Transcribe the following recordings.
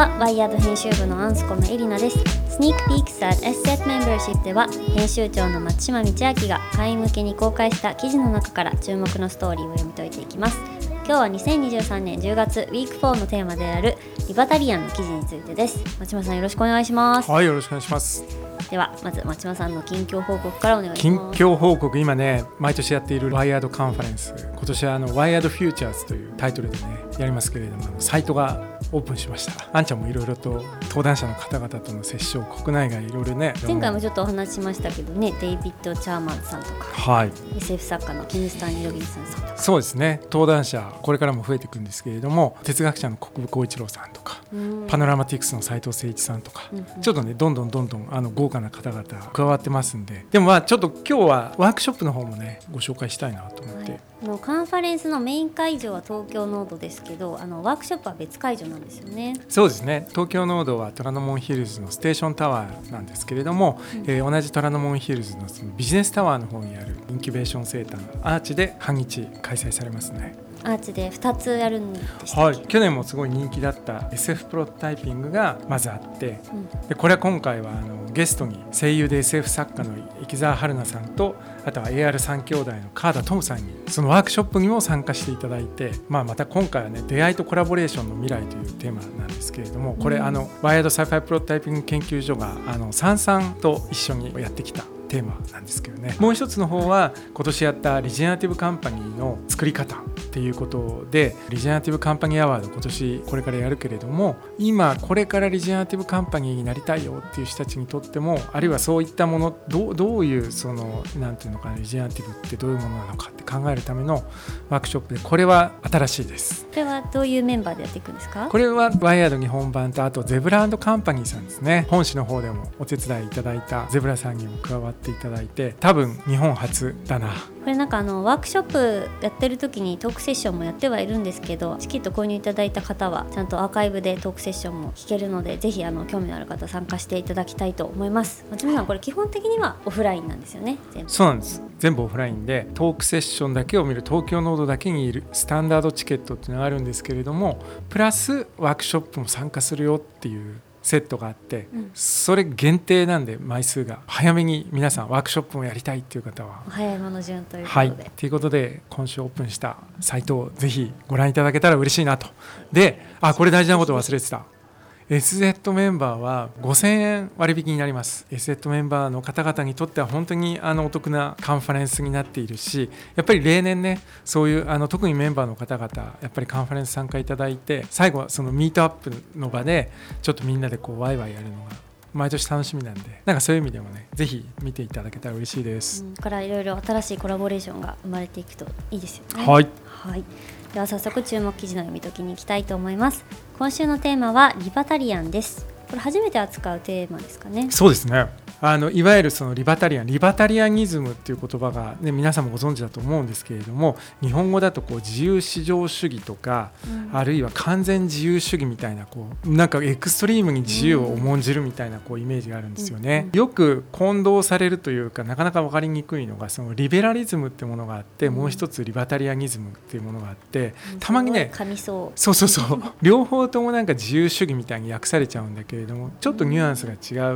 はワイヤード編集部のアンスコムエリナです。スニークピークス at SSET Membership では編集長の松島道明が会員向けに公開した記事の中から注目のストーリーを読み解いていきます。今日は2023年10月ウィーク4のテーマであるリバタリアンの記事についてです。松島さんよろしくお願いします。はいよろしくお願いします。ではまず松島さんの近況報告からお願いし近ます。況報告今ね毎年やっているワイヤードカンファレンス。今年はあのワイヤードフューチャーズというタイトルでねやりますけれどもサイトがオープンしました。あんちゃんもいろいろと登壇者の方々との接触国内外いろいろね前回もちょっとお話ししましたけどねデイビッド・チャーマンさんとかはい。SF 作家のキムスターニ・ロビンさんとか。そうですね。登壇者これからも増えていくんですけれども哲学者の国分光一郎さんとかうん。パノラマティクスの斉藤誠一さんとか、うんうん。ちょっとねどんどんどんどんあの豪華な方々加わってますんで。でもまあちょっと今日はワークショップの方もねご紹介したいなと思って、はい、あのカンファレンスのメイン会場は東京ノードですけどあのワークショップは別会場なんですよね。そうですね。 TOKYO NODE は虎ノ門ヒルズのステーションタワーなんですけれども、えー同じ虎ノ門ヒルズのそのビジネスタワーの方にあるインキュベーションセンター ARCH で半日開催されますね ARCH で2つやるんでしたはい。去年もすごい人気だった SF プロトタイピングがまずあってうん。でこれは今回はあのゲストに声優で SF 作家の池澤春菜さんとあとは AR3 兄弟の川田トムさんにそのワークショップにも参加していただいて、まあ、また今回はね出会いとコラボレーションの未来というテーマなんですけれどもこれ、うん。あの WIRED Sci-Fi プロトタイピング研究所があのサンさんと一緒にやってきたテーマなんですけどね。もう一つの方は今年やったリジェネラティブカンパニーの作り方っていうことでリジェネラティブカンパニーアワード今年これからやるけれども今これからリジェネラティブカンパニーになりたいよっていう人たちにとってもあるいはそういったものどうどういうそのなんていうのかなリジェネラティブってどういうものなのかって考えるためのワークショップでこれは新しいです。これはどういうメンバーでやっていくんですか？これはワイヤード日本版とあとゼブラカンパニーさんですね。本誌の方でもお手伝いいただいたゼブラさんにも加わっていただいて多分日本初だな。これなんかあのワークショップやってる時にトークセッションもやってはいるんですけどチケット購入いただいた方はちゃんとアーカイブでトークセッションも聞けるのでぜひあの興味のある方参加していただきたいと思います。松村さんこれ基本的にはオフラインなんですよね全部。そうなんです。全部オフラインでトークセッションだけを見る東京ノードだけにいるスタンダードチケットっていうのがあるんですけれどもプラスワークショップも参加するよっていうセットがあって、うん。それ限定なんで枚数が。早めに皆さんワークショップもやりたいっていう方は。お早いもの順ということはい、で、ということで今週オープンしたサイトをぜひご覧いただけたら嬉しいなと。であこれ大事なこと忘れてた SZ メンバーは5000円割引になります。SZ メンバーの方々にとっては本当にあのお得なカンファレンスになっているしやっぱり例年ねそういうあの特にメンバーの方々やっぱりカンファレンス参加いただいて最後はそのミートアップの場でちょっとみんなでこうワイワイやるのが毎年楽しみなんでなんかそういう意味でもねぜひ見ていただけたら嬉しいです、うん、からいろいろ新しいコラボレーションが生まれていくといいですよね。はいはい。では早速注目記事の読み解きに行きたいと思います。今週のテーマはリバタリアンです。これ初めて扱うテーマですかね。そうですねあのいわゆるそのリバタリアンリバタリアニズムっていう言葉が、ね、皆さんもご存知だと思うんですけれども日本語だとこう自由市場主義とか、うん。あるいは完全自由主義みたいなこうなんかエクストリームに自由を重んじるみたいなこうイメージがあるんですよね。うん。よく混同されるというかなかなか分かりにくいのがそのリベラリズムってものがあって、うん。もう一つリバタリアニズムっていうものがあってたまにね。そうそうそう。両方ともなんか自由主義みたいに訳されちゃうんだけれどもちょっとニュアンスが違う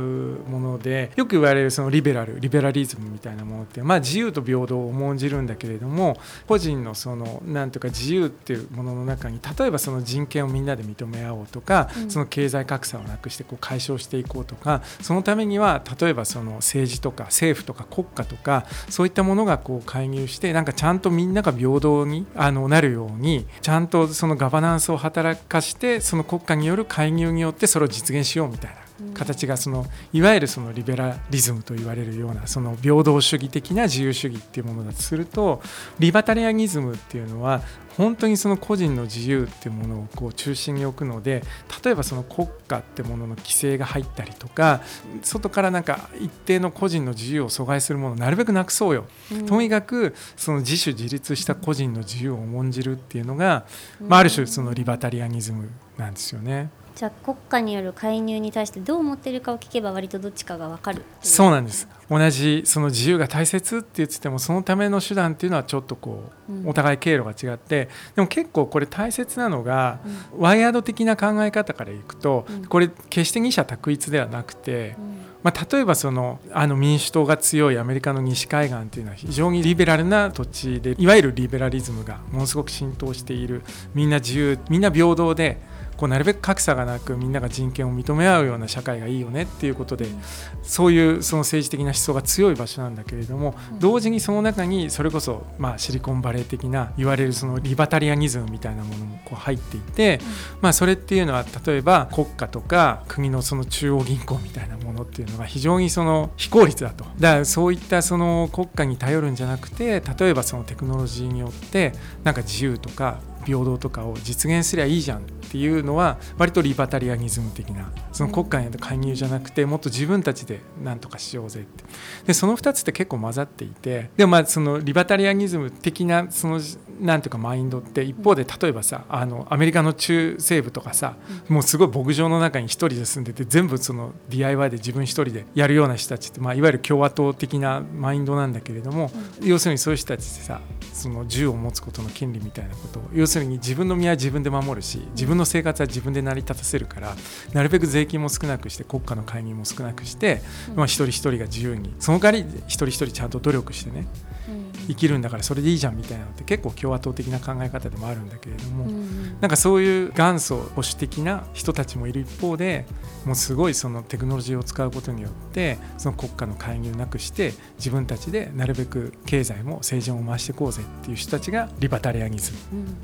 ものでよく言われるそのリベラルリベラリズムみたいなものってまあ自由と平等を重んじるんだけれども個人のそのなんとか自由っていうものの中に例えばその人権をみんなで認め合おうとか、うんその経済格差をなくしてこう解消していこうとかそのためには例えばその政治とか政府とか国家とかそういったものがこう介入してなんかちゃんとみんなが平等にあのなるようにちゃんとそのガバナンスを働かしてその国家による介入によってそれを実現しようみたいな。形がそのいわゆるそのリベラリズムと言われるようなその平等主義的な自由主義っていうものだとするとリバタリアニズムっていうのは本当にその個人の自由っていうものをこう中心に置くので例えばその国家ってものの規制が入ったりとか外からなんか一定の個人の自由を阻害するものをなるべくなくそうよ、うんとにかくその自主自立した個人の自由を重んじるっていうのが、まあ、ある種そのリバタリアニズムなんですよね。じゃあ国家による介入に対してどう思ってるかを聞けば割とどっちかが分かるそうなんです。同じその自由が大切って言っててもそのための手段っていうのはちょっとこう、うん、お互い経路が違ってでも結構これ大切なのが、うん、ワイヤード的な考え方からいくと、うん、これ決して二者択一ではなくて、まあ、例えばそのあの民主党が強いアメリカの西海岸っていうのは非常にリベラルな土地でいわゆるリベラリズムがものすごく浸透している。みんな自由みんな平等でこうなるべく格差がなくみんなが人権を認め合うような社会がいいよねっていうことでそういうその政治的な思想が強い場所なんだけれども同時にその中にそれこそまあシリコンバレー的な言われるそのリバタリアニズムみたいなものもこう入っていてまあそれっていうのは例えば国家とか国のその中央銀行みたいなものっていうのが非常にその非効率だと。だからそういったその国家に頼るんじゃなくて例えばそのテクノロジーによってなんか自由とか平等とかを実現すりゃいいじゃんっていうのは割とリバタリアニズム的なその国家への介入じゃなくてもっと自分たちで何とかしようぜって。でその2つって結構混ざっていてでもまあそのリバタリアニズム的なそのなんていうかマインドって一方で例えばさあのアメリカの中西部とかさもうすごい牧場の中に1人で住んでて全部その DIY で自分1人でやるような人たちって、まあ、いわゆる共和党的なマインドなんだけれども要するにそういう人たちってさその銃を持つことの権利みたいなことを要するに自分の身は自分で守るし自分の生活は自分で成り立たせるからなるべく税金も少なくして国家の介入も少なくして、まあ、一人一人が自由にその代わり一人一人ちゃんと努力してね生きるんだからそれでいいじゃんみたいなのって結構共和党的な考え方でもあるんだけれども、うん、なんかそういう元祖保守的な人たちもいる一方でもうすごいそのテクノロジーを使うことによってその国家の介入なくして自分たちでなるべく経済も政治も回していこうぜっていう人たちがリバタリアニズム、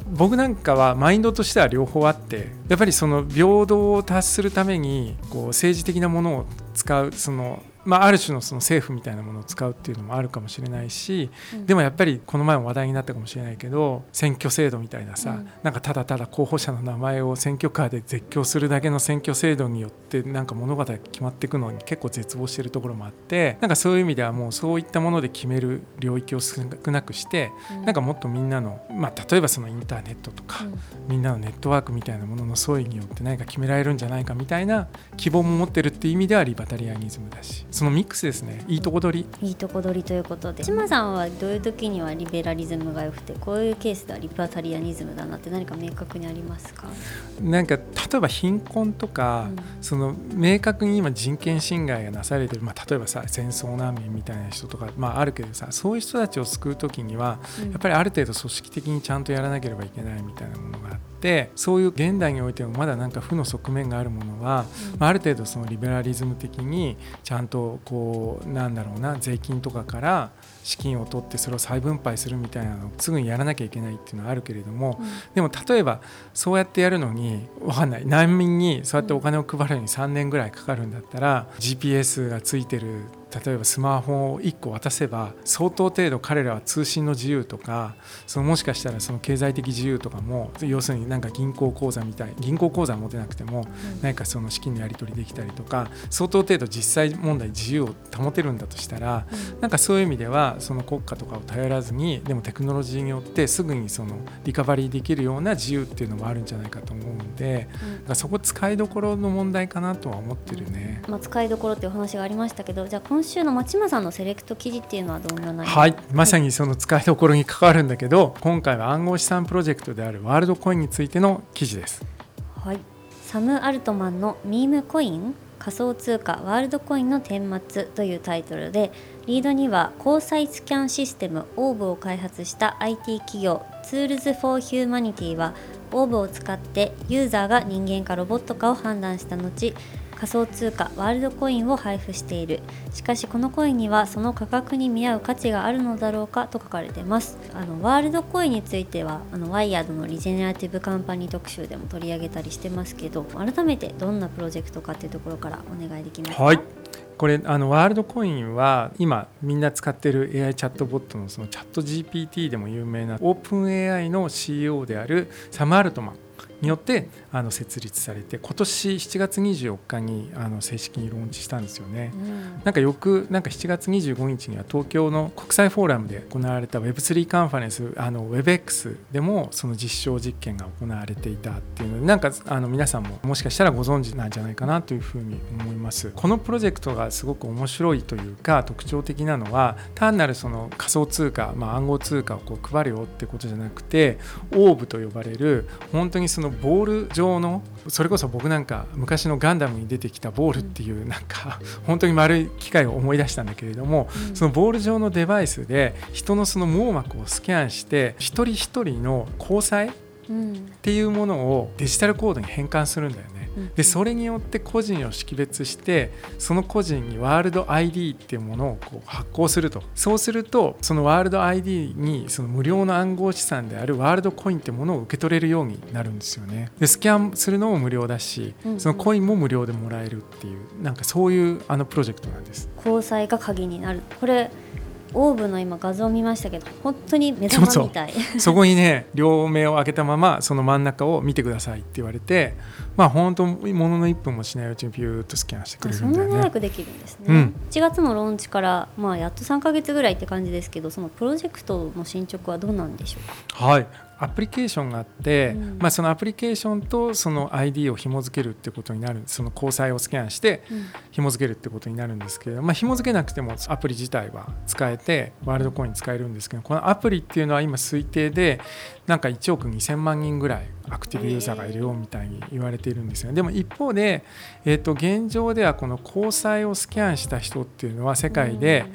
うん、僕なんかはマインドとしては両方あってやっぱりその平等を達するためにこう政治的なものを使うそのまあ、ある種のその政府みたいなものを使うっていうのもあるかもしれないし、うん、でもやっぱりこの前も話題になったかもしれないけど選挙制度みたいなさ、うん、なんかただただ候補者の名前を選挙カーで絶叫するだけの選挙制度によってなんか物語が決まっていくのに結構絶望してるところもあってなんかそういう意味ではもうそういったもので決める領域を少なくして、うん、なんかもっとみんなの、まあ、例えばそのインターネットとか、みんなのネットワークみたいなものの創意によって何か決められるんじゃないかみたいな希望も持ってるっていう意味ではリバタリアニズムだしそのミックスですね。いいとこ取り。いいとこ取りということで。島さんはどういう時にはリベラリズムが良くてこういうケースではリバタリアニズムだなって何か明確にありますか？なんか例えば貧困とか、うん、その明確に今人権侵害がなされてる、まあ、例えばさ戦争難民みたいな人とか、まあ、あるけどさそういう人たちを救う時には、うん、やっぱりある程度組織的にちゃんとやらなければいけないみたいなものがあって。ってそういう現代においてもまだなんか負の側面があるものは、まあ、ある程度そのリベラリズム的にちゃんとこうなんだろうな税金とかから資金を取ってそれを再分配するみたいなのをすぐにやらなきゃいけないっていうのはあるけれども、うん、でも例えばそうやってやるのに分かんない。難民にそうやってお金を配るのに3年ぐらいかかるんだったら GPS がついてる例えばスマホを1個渡せば相当程度彼らは通信の自由とかそのもしかしたらその経済的自由とかも要するになんか銀行口座みたい銀行口座持てなくても何かその資金のやり取りできたりとか相当程度実際問題自由を保てるんだとしたらなんかそういう意味ではその国家とかを頼らずにでもテクノロジーによってすぐにそのリカバリーできるような自由っていうのもあるんじゃないかと思うので、うん、そこ使いどころの問題かなとは思ってるね。まあ、使いどころっていうお話がありましたけどじゃあ今週の町間さんのセレクト記事っていうのはどんな内容はい。まさにその使いどころに関わるんだけど今回は暗号資産プロジェクトであるワールドコインについての記事です。はい。サム・アルトマンのミームコイン仮想通貨ワールドコインの顛末というタイトルでリードには交際スキャンシステムオーブを開発した IT 企業 Tools for Humanity はオーブを使ってユーザーが人間かロボットかを判断した後仮想通貨ワールドコインを配布している。しかしこのコインにはその価格に見合う価値があるのだろうかと書かれてます。あのワールドコインについてはあの WIRED の regenerative company 特集でも取り上げたりしてますけど改めてどんなプロジェクトかっていうところからお願いできますか？はい。これあのワールドコインは今みんな使ってる AI チャットボットのそのチャット GPT でも有名なオープン AI の CEO であるサム・アルトマン。によってあの設立されて今年7月24日にあの正式にローンチしたんですよね。なんか翌なんか7月25日には東京の国際フォーラムで行われた Web3 カンファレンスあの WebX でもその実証実験が行われていたっていうのでなんかあの皆さんももしかしたらご存知なんじゃないかなというふうに思います。このプロジェクトがすごく面白いというか特徴的なのは単なるその仮想通貨、まあ、暗号通貨をこう配るよってことじゃなくてオーブと呼ばれる本当にそのボール状のそれこそ僕なんか昔のガンダムに出てきたボールっていうなんか本当に丸い機械を思い出したんだけれども、そのボール状のデバイスで人のその網膜をスキャンして一人一人の交際っていうものをデジタルコードに変換するんだよね。でそれによって個人を識別してその個人にワールド ID っていうものをこう発行すると。そうするとそのワールド ID にその無料の暗号資産であるワールドコインってものを受け取れるようになるんですよね。でスキャンするのも無料だしそのコインも無料でもらえるっていうなんかそういうあのプロジェクトなんです。交際が鍵になる。これオーブの今画像を見ましたけど本当に目玉みたい。そこにね両目を開けたままその真ん中を見てくださいって言われてまあ本当ものの1分もしないうちにピューッとスキャンしてくれるんだよね。そんな早くできるんですね、うん、1月のローンチからまあやっと3か月ぐらいって感じですけどそのプロジェクトの進捗はどうなんでしょうか？はいアプリケーションがあって、うん、まあ、そのアプリケーションとその ID を紐付けるってことになるその交際をスキャンして紐付けるってことになるんですけれど、まあ、紐付けなくてもアプリ自体は使えてワールドコイン使えるんですけどこのアプリっていうのは今推定でなんか1億2000万人ぐらいアクティブユーザーがいるよみたいに言われているんですよ、ね、でも一方で、えー、と現状ではこの交際をスキャンした人っていうのは世界で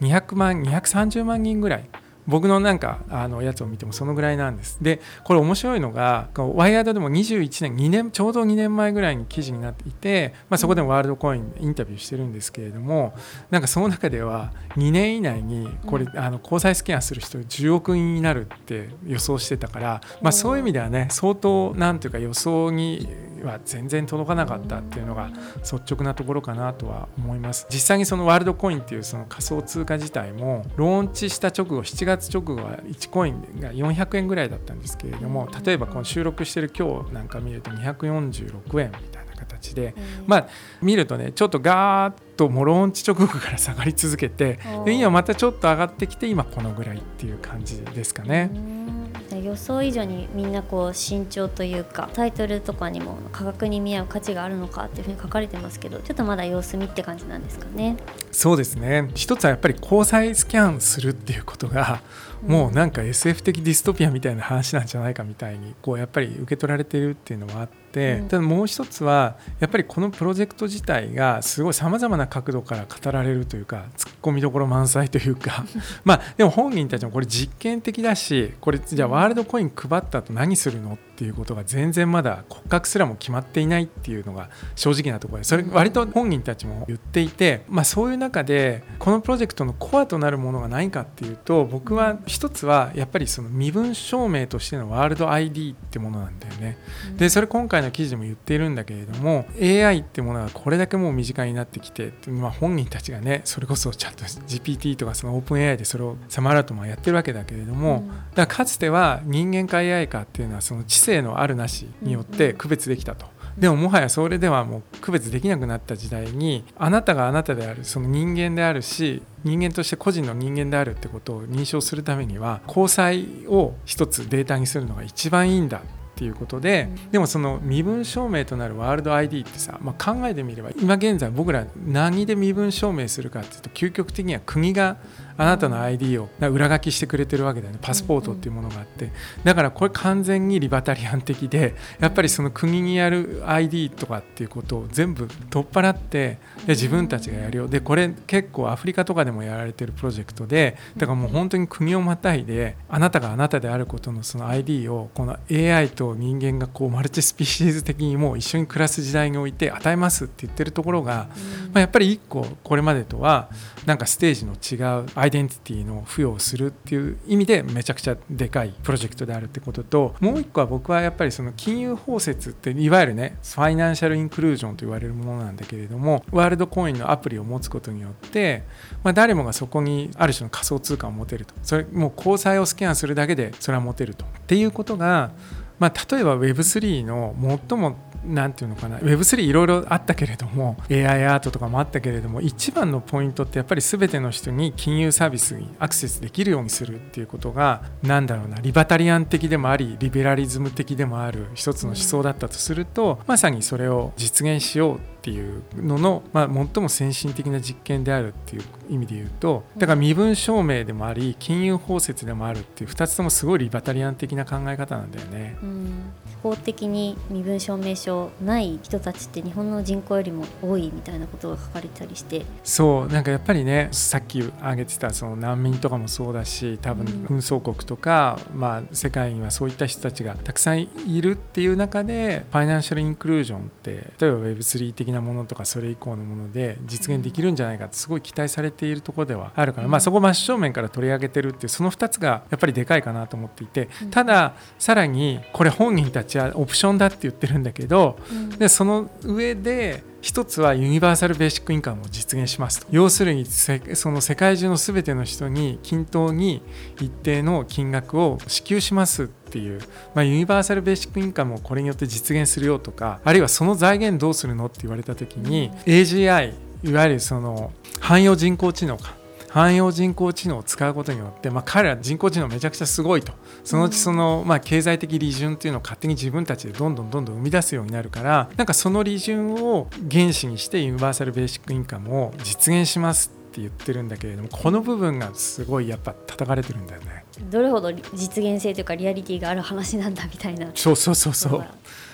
200万230万人ぐらい。僕のなんかあのやつを見てもそのぐらいなんです。でこれ面白いのがワイヤードでも21年2年ちょうど2年前ぐらいに記事になっていて、まあ、そこでもワールドコインインタビューしてるんですけれどもなんかその中では2年以内にこれ、あの交際スキャンする人10億人になるって予想してたから、まあ、そういう意味ではね相当なんていうか予想には全然届かなかったっていうのが率直なところかなとは思います。実際にそのワールドコインっていうその仮想通貨自体もローンチした直後7月直後は1コインが400円ぐらいだったんですけれども例えばこの収録してる今日なんか見ると246円みたいな形でまあ見るとねちょっとガーッともうローンチ直後から下がり続けてで今またちょっと上がってきて今このぐらいっていう感じですかね。予想以上にみんなこう慎重というかタイトルとかにも価格に見合う価値があるのかっていうふうに書かれてますけどちょっとまだ様子見って感じなんですかね。そうですね。一つはやっぱり交際スキャンするっていうことがもうなんか SF 的ディストピアみたいな話なんじゃないかみたいにこうやっぱり受け取られているっていうのはあって、ただもう一つはやっぱりこのプロジェクト自体がすごいさまざまな角度から語られるというかツッコミどころ満載というか。まあでも本人たちもこれ実験的だしこれじゃあワールドコイン配った後何するのっていうことが全然まだ骨格すらも決まっていないっていうのが正直なところでそれ割と本人たちも言っていて、まあ、そういう中でこのプロジェクトのコアとなるものが何かっていうと僕は一つはやっぱりその身分証明としてのワールド ID ってものなんだよね。でそれ今回の記事でも言っているんだけれども AI ってものがこれだけもう身近になってきて、まあ、本人たちがねそれこそちゃんと GPT とかそのオープン AI でそれをサマーラートもやってるわけだけれども、だからかつては人間か AI かっていうのはその知性のあるなしによって区別できたと。でももはやそれではもう区別できなくなった時代にあなたがあなたであるその人間であるし人間として個人の人間であるってことを認証するためには交際を一つデータにするのが一番いいんだっていうことで、でもその身分証明となるワールド ID ってさ、まあ、考えてみれば今現在僕ら何で身分証明するかっていうと究極的には国があなたの ID を裏書きしてくれてるわけだよね。パスポートっていうものがあって。だからこれ完全にリバタリアン的でやっぱりその国にやる ID とかっていうことを全部取っ払ってで自分たちがやるよ。でこれ結構アフリカとかでもやられてるプロジェクトでだからもう本当に国をまたいであなたがあなたであることのその ID をこの AI と人間がこうマルチスピシーズ的にもう一緒に暮らす時代において与えますって言ってるところが、まあ、やっぱり一個これまでとはなんかステージの違うアイデンティティの付与をするっていう意味でめちゃくちゃでかいプロジェクトであるってことともう一個は僕はやっぱりその金融包摂っていわゆるねファイナンシャルインクルージョンと言われるものなんだけれどもワールドコインのアプリを持つことによって、まあ、誰もがそこにある種の仮想通貨を持てると。それもう交際をスキャンするだけでそれは持てると。っていうことがまあ、例えば Web3 の最も何て言うのかな Web3 いろいろあったけれども AI アートとかもあったけれども一番のポイントってやっぱり全ての人に金融サービスにアクセスできるようにするっていうことが何だろうなリバタリアン的でもありリベラリズム的でもある一つの思想だったとするとまさにそれを実現しようっていうのの、まあ、最も先進的な実験であるっていう意味で言うとだから身分証明でもあり金融包摂でもあるっていう2つともすごいリバタリアン的な考え方なんだよね。うん。法的に身分証明書ない人たちって日本の人口よりも多いみたいなことが書かれてたりして。そうなんかやっぱりねさっき挙げてたその難民とかもそうだし多分紛争国とか、うん、まあ、世界にはそういった人たちがたくさんいるっていう中でファイナンシャルインクルージョンって例えば Web3 的なものとかそれ以降のもので実現できるんじゃないかってすごい期待されているところではあるから、うん、まあ、そこ真正面から取り上げてるっていうその2つがやっぱりでかいかなと思っていてたださらにこれ本人たちちはオプションだって言ってるんだけど、うん、でその上で一つはユニバーサル・ベーシック・インカムを実現しますと。要するにその世界中の全ての人に均等に一定の金額を支給しますっていう、まあ、ユニバーサル・ベーシック・インカムをこれによって実現するよとかあるいはその財源どうするのって言われた時に、AGI いわゆるその汎用人工知能か。汎用人工知能を使うことによって、まあ、彼ら人工知能めちゃくちゃすごいと。そのうちその、まあ、経済的利潤っていうのを勝手に自分たちでどんどんどんどん生み出すようになるからなんかその利潤を原資にしてユニバーサル・ベーシック・インカムを実現しますって言ってるんだけれどもこの部分がすごいやっぱ叩かれてるんだよね。どれほど実現性というかリアリティがある話なんだみたいな。そうそうそうそう。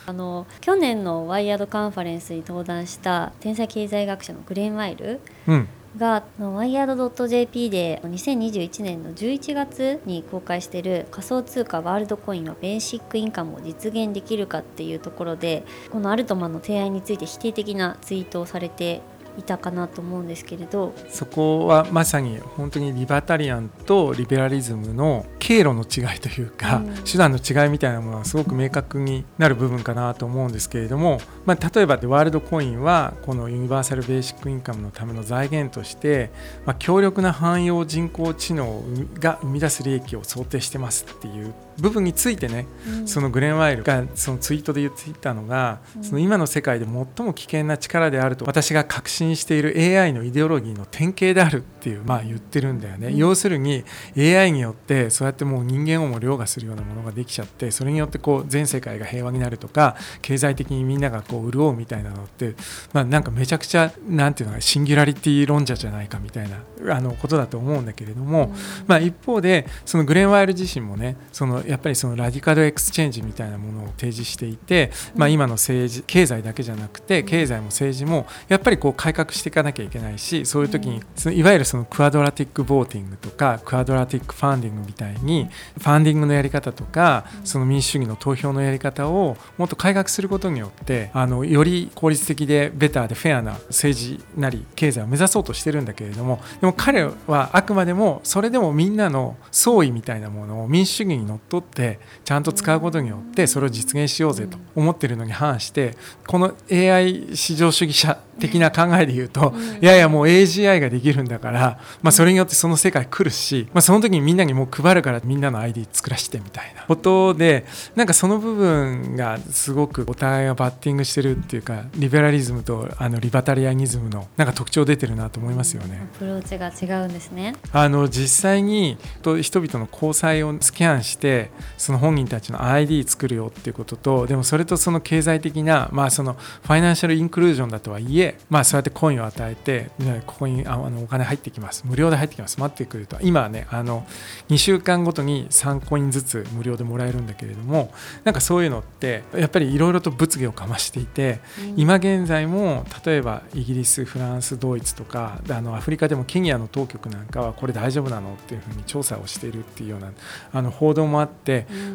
あの去年のワイヤードカンファレンスに登壇した天才経済学者のグレン・ワイル、うんがワイヤード .jp で2021年の11月に公開している仮想通貨ワールドコインのベーシックインカムを実現できるかっていうところでこのアルトマンの提案について否定的なツイートをされていたかなと思うんですけれど。そこはまさに本当にリバタリアンとリベラリズムの経路の違いというか、うん、手段の違いみたいなものはすごく明確になる部分かなと思うんですけれども、まあ、例えばワールドコインはこのユニバーサル・ベーシック・インカムのための財源として、まあ、強力な汎用人工知能が生み出す利益を想定してますっていう部分についてね、うん、そのグレン・ワイルがそのツイートで言っていたのが、うん、その今の世界で最も危険な力であると私が確信している AI のイデオロギーの典型であるっていう、まあ、言ってるんだよね、うん、要するに AI によってそうやってもう人間をも凌駕するようなものができちゃってそれによってこう全世界が平和になるとか経済的にみんながこう潤うみたいなのって、まあ、なんかめちゃくちゃなんていうのかシンギュラリティ論者じゃないかみたいなあのことだと思うんだけれども、まあ、一方でそのグレン・ワイル自身もねそのやっぱりその RadicalxChange みたいなものを提示していて、まあ、今の政治経済だけじゃなくて経済も政治もやっぱりこう改革していかなきゃいけないしそういう時にいわゆるそのクアドラティック・ボーティングとかクアドラティック・ファンディングみたいにファンディングのやり方とかその民主主義の投票のやり方をもっと改革することによってあのより効率的でベターでフェアな政治なり経済を目指そうとしてるんだけれどもでも彼はあくまでもそれでもみんなの総意みたいなものを民主主義にのっとってちゃんと使うことによってそれを実現しようぜと思ってるのに反してこの AI 至上主義者的な考えで言うと、いやいやもう AGI ができるんだから、まあ、それによってその世界来るし、まあ、その時にみんなにもう配るからみんなの ID 作らせてみたいな。ことでなんかその部分がすごくお互いがバッティングしてるっていうかリベラリズムとあのリバタリアニズムのなんか特徴出てるなと思いますよね。アプローチが違うんですね。あの実際に人々の交際をスキャンしてその本人たちの ID 作るよっていうこととでもそれとその経済的な、まあ、そのファイナンシャルインクルージョンだとはいえ、まあ、そうやってコインを与えてここにあのお金入ってきます。無料で入ってきます。待ってくると。今はねあの2週間ごとに3コインずつ無料でもらえるんだけれどもなんかそういうのってやっぱりいろいろと物議をかましていて、うん、今現在も例えばイギリスフランスドイツとかあのアフリカでもケニアの当局なんかはこれ大丈夫なのっていうふうに調査をしているっていうようなあの報道もあって、うん、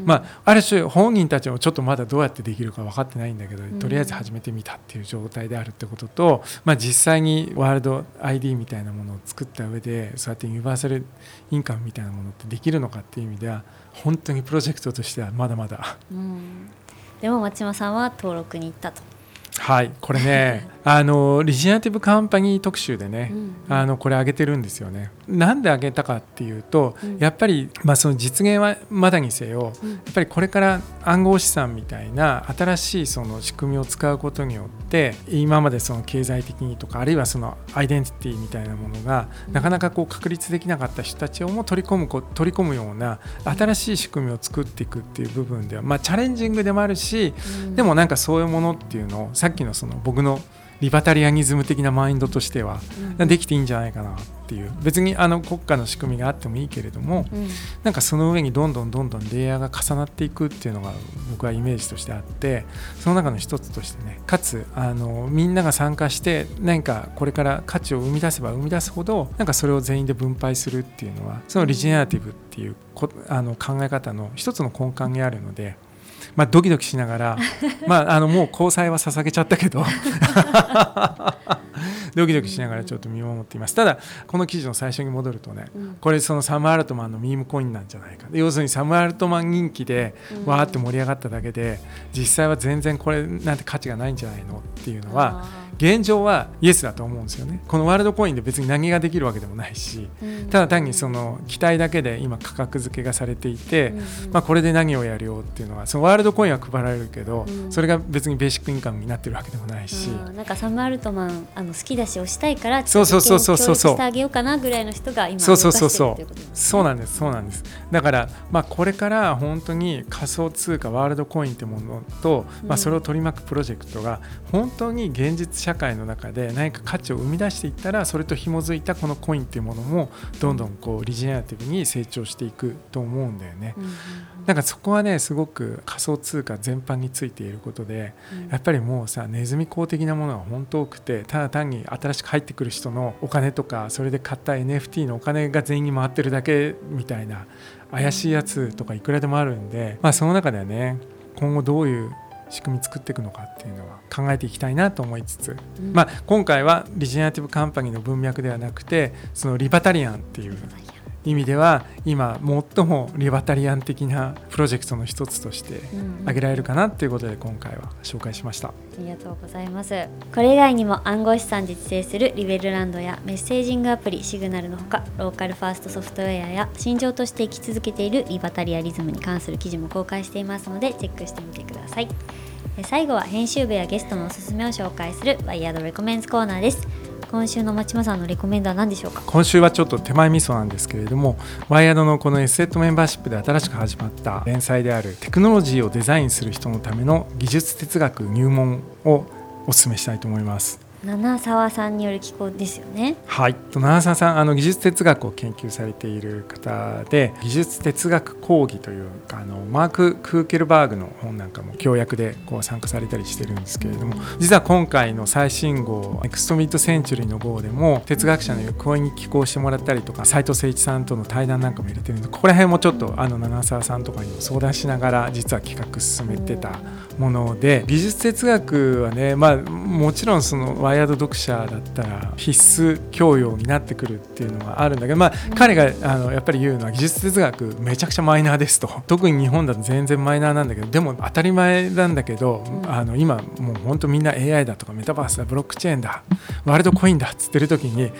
まあ、ある種本人たちもちょっとまだどうやってできるか分かってないんだけど、とりあえず始めてみたっていう状態であるってことと、まあ、実際にワールド ID みたいなものを作った上でそうやってユニバーサルインカムみたいなものってできるのかっていう意味では本当にプロジェクトとしてはまだまだ。うん、でも松島さんは登録に行ったと。はいこれね あのリジナティブカンパニー特集でね、うんあのこれ上げてるんですよね。なんで上げたかっていうと、うん。やっぱり、まあ、その実現はまだにせよ、うん。やっぱりこれから暗号資産みたいな新しいその仕組みを使うことによって今までその経済的にとかあるいはそのアイデンティティみたいなものがうん。なかなかこう確立できなかった人たちをも取り込むこ取り込むような新しい仕組みを作っていくっていう部分では、まあ、チャレンジングでもあるしうん。でもなんかそういうものっていうのをさっきのその僕のリバタリアニズム的なマインドとしてはうんできていいんじゃないかなっていう別にあの国家の仕組みがあってもいいけれどもうんなんかその上にどんどんどんどんレイヤーが重なっていくっていうのが僕はイメージとしてあってその中の一つとしてねかつあのみんなが参加して何かこれから価値を生み出せば生み出すほどなんかそれを全員で分配するっていうのはそのリジェネラティブっていうこあの考え方の一つの根幹にあるので。まあ、ドキドキしながら、まあ、あのもう交際は捧げちゃったけど。ドキドキしながらちょっと見守っています。ただこの記事の最初に戻るとねうん。これそのサム・アルトマンのミームコインなんじゃないか。要するにサム・アルトマン人気でうん。わーって盛り上がっただけで実際は全然これなんて価値がないんじゃないのっていうのはあ現状はイエスだと思うんですよね。このワールドコインで別に何ができるわけでもないしただ単にその期待だけで今価格付けがされていて、うん。まあ、これで何をやるよっていうのはそのワールドコインは配られるけど、うん。それが別にベーシックインカムになってるわけでもないし、なんかサム・アルトマンあの好きだし推したいからそうそうそうそうそう。してあげようかなぐらいの人が今そうそうそう動かしてるそうことですね。そうなんですそうなんです。だから、まあ、これから本当に仮想通貨ワールドコインってものと、まあ、うんそれを取り巻くプロジェクトが本当に現実社会の中で何か価値を生み出していったらそれと紐づいたこのコインっていうものもどんどんこうリジェネラティブに成長していくと思うんだよね。なんかそこはねすごく仮想通貨全般についていることでうんやっぱりもうさネズミ講的なものが本当多くてただ単に新しく入ってくる人のお金とかそれで買った NFT のお金が全員に回ってるだけみたいな怪しいやつとかいくらでもあるんで、まあ、その中ではね今後どういう仕組み作っていくのかっていうのは考えていきたいなと思いつつ、うん。まあ、今回はリジェネラティブカンパニーの文脈ではなくてそのリバタリアンっていう意味では今最もリバタリアン的なプロジェクトの一つとしてうん。挙げられるかなっていうことで今回は紹介しました。ありがとうございます。これ以外にも暗号資産で実践するリベルランドやメッセージングアプリシグナルのほかローカルファーストソフトウェアや心情として生き続けているリバタリアリズムに関する記事も公開していますのでチェックしてみてください。え最後は編集部やゲストのおすすめを紹介するワイヤードレコメンズコーナーです今週の町間さんのレコメンドは何でしょうか？今週はちょっと手前味噌なんですけれどもワイヤードのこの S セットメンバーシップで新しく始まった連載であるテクノロジーをデザインする人のための技術哲学入門をお勧めしたいと思います。七沢さんによる機構ですよね。はい、七沢さんあの技術哲学を研究されている方で技術哲学講義というあのマーク・クーケルバーグの本なんかも教訳でこう参加されたりしてるんですけれども実は今回の最新号「ネクストミッドセンチュリー」の号でも哲学者の横に寄稿してもらったりとか斉藤誠一さんとの対談なんかも入れてるのでここら辺もちょっとあの七沢さんとかにも相談しながら実は企画進めてたもので技術哲学はね、まあ、もちろんそのワイヤード読者だったら必須教養になってくるっていうのはあるんだけど、まあ、彼があのやっぱり言うのは技術哲学めちゃくちゃマイナーですと。特に日本だと全然マイナーなんだけどでも当たり前なんだけど、うん。あの今もう本当みんな AI だとかメタバースだブロックチェーンだワールドコインだっつってる時に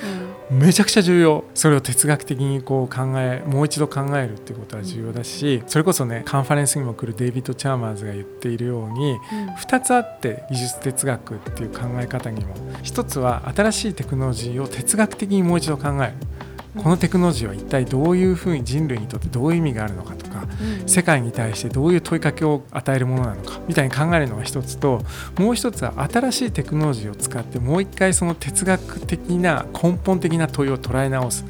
めちゃくちゃ重要。それを哲学的にこう考えもう一度考えるっていうことは重要だしそれこそねカンファレンスにも来るデイビッド・チャーマーズが言っているように2つあって技術哲学っていう考え方にも。1つは新しいテクノロジーを哲学的にもう一度考えるこのテクノロジーは一体どういうふうに人類にとってどういう意味があるのかとか世界に対してどういう問いかけを与えるものなのかみたいに考えるのが一つともう一つは新しいテクノロジーを使ってもう一回その哲学的な根本的な問いを捉え直す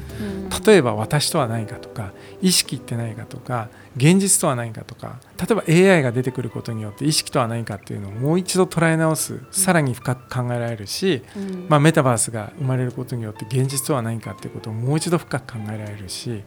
例えば私とは何かとか意識って何かとか現実とは何かとか例えば AI が出てくることによって意識とは何かっていうのをもう一度捉え直すさらに深く考えられるし、まあ、メタバースが生まれることによって現実とは何かっていうことをもう一度深く考えられるし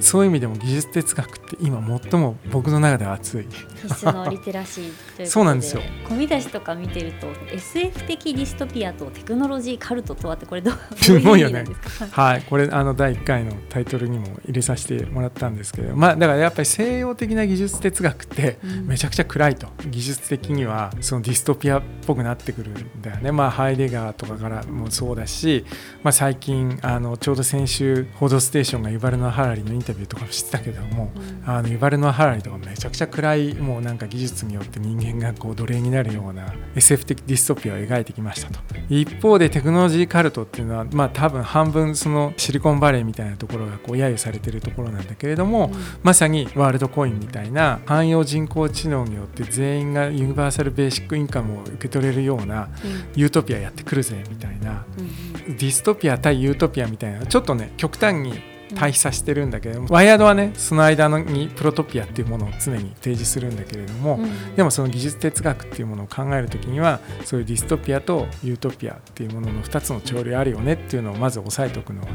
そういう意味でも技術哲学って今最も僕の中では熱い。必須のリテラシーという そうなんですよ。込み出しとか見てると SF 的ディストピアとテクノロジーカルトとはってこれどう いう意味なんですか？はい、これあの第1回のタイトルにも入れさせてもらったんですけど、まあ、だからやっぱり西洋的な技術哲学ってめちゃくちゃ暗いと、技術的にはそのディストピアっぽくなってくるんだよね、まあ、ハイデガーとかからもそうだし、まあ、最近あのちょうど先週「報道ステーション」がユバルノ・ハラリのインタビューとかもしてたけども、うん、あのユバルノ・ハラリとかめちゃくちゃ暗いもうなんか技術によって人間がこう奴隷になるような SF 的ディストピアを描いてきましたと。一方でテクノロジーカルトっていうのはまあ多分半分そのシリコンバレーみたいなところがこう揶揄されてるところなんだけれども、うん、まさにワールドコインみたいな汎用人工知能によって全員がユニバーサルベーシックインカムを受け取れるようなユートピアやってくるぜみたいな、うん、ディストピア対ユートピアみたいなちょっとね極端に対比させてるんだけども、 WIRED はねその間のにプロトピアっていうものを常に提示するんだけれども、うん、でもその技術哲学っていうものを考える時にはそういうディストピアとユートピアっていうものの2つの潮流あるよねっていうのをまず押さえておくのは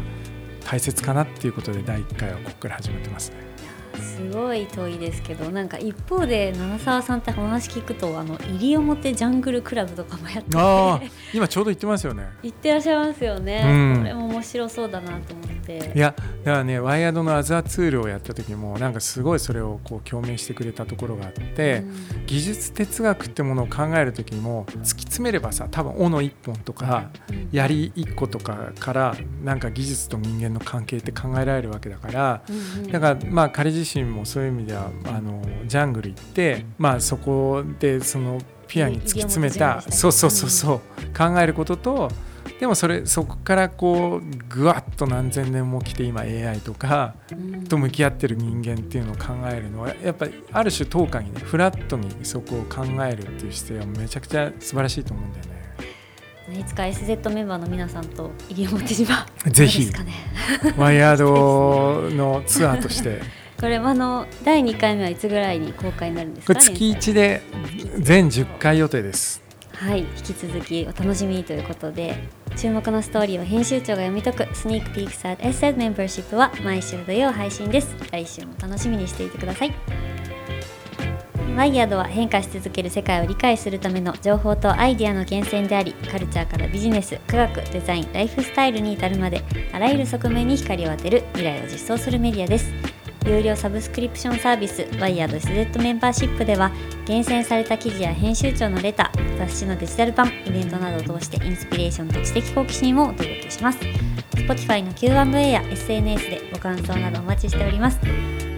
大切かなっていうことで第1回はここから始めてますね。すごい遠いですけどなんか一方で七沢さんって話聞くとあの西表ジャングルクラブとかもやってて。今ちょうど行ってますよね。行ってらっしゃいますよね、うん、これも面白そうだなと思っていやだからねワイヤードのアザーツールをやった時もなんかすごいそれをこう共鳴してくれたところがあって、うん、技術哲学ってものを考える時にも突き詰めればさ多分斧一本とか槍一個とかからなんか技術と人間の関係って考えられるわけだから、うんうん、だからまあ彼自身もそういう意味ではあのジャングル行って、まあ、そこでそのピアに突き詰めた、そうそうそうそう、考えることとでもそれそこからこうぐわっと何千年も来て今 AI とかと向き合ってる人間っていうのを考えるのはやっぱりある種等間にねフラットにそこを考えるっていう姿勢はめちゃくちゃ素晴らしいと思うんだよね。いつか SZ メンバーの皆さんと西表島ぜひ、ね、ワイヤードのツアーとして。これあの第2回目はいつぐらいに公開になるんですか？月1で全10回予定ですはい引き続きお楽しみということで注目のストーリーを編集長が読み解くスニークピークサー SZ メンバーシップは毎週土曜配信です。来週も楽しみにしていてください。ワイヤードは変化し続ける世界を理解するための情報とアイデアの源泉でありカルチャーからビジネス科学デザインライフスタイルに至るまであらゆる側面に光を当てる未来を実装するメディアです。有料サブスクリプションサービスワイヤード SZ メンバーシップでは厳選された記事や編集長のレター雑誌のデジタル版イベントなどを通してインスピレーションと知的好奇心をお届けします。Spotify の Q&A や SNS でご感想などお待ちしております。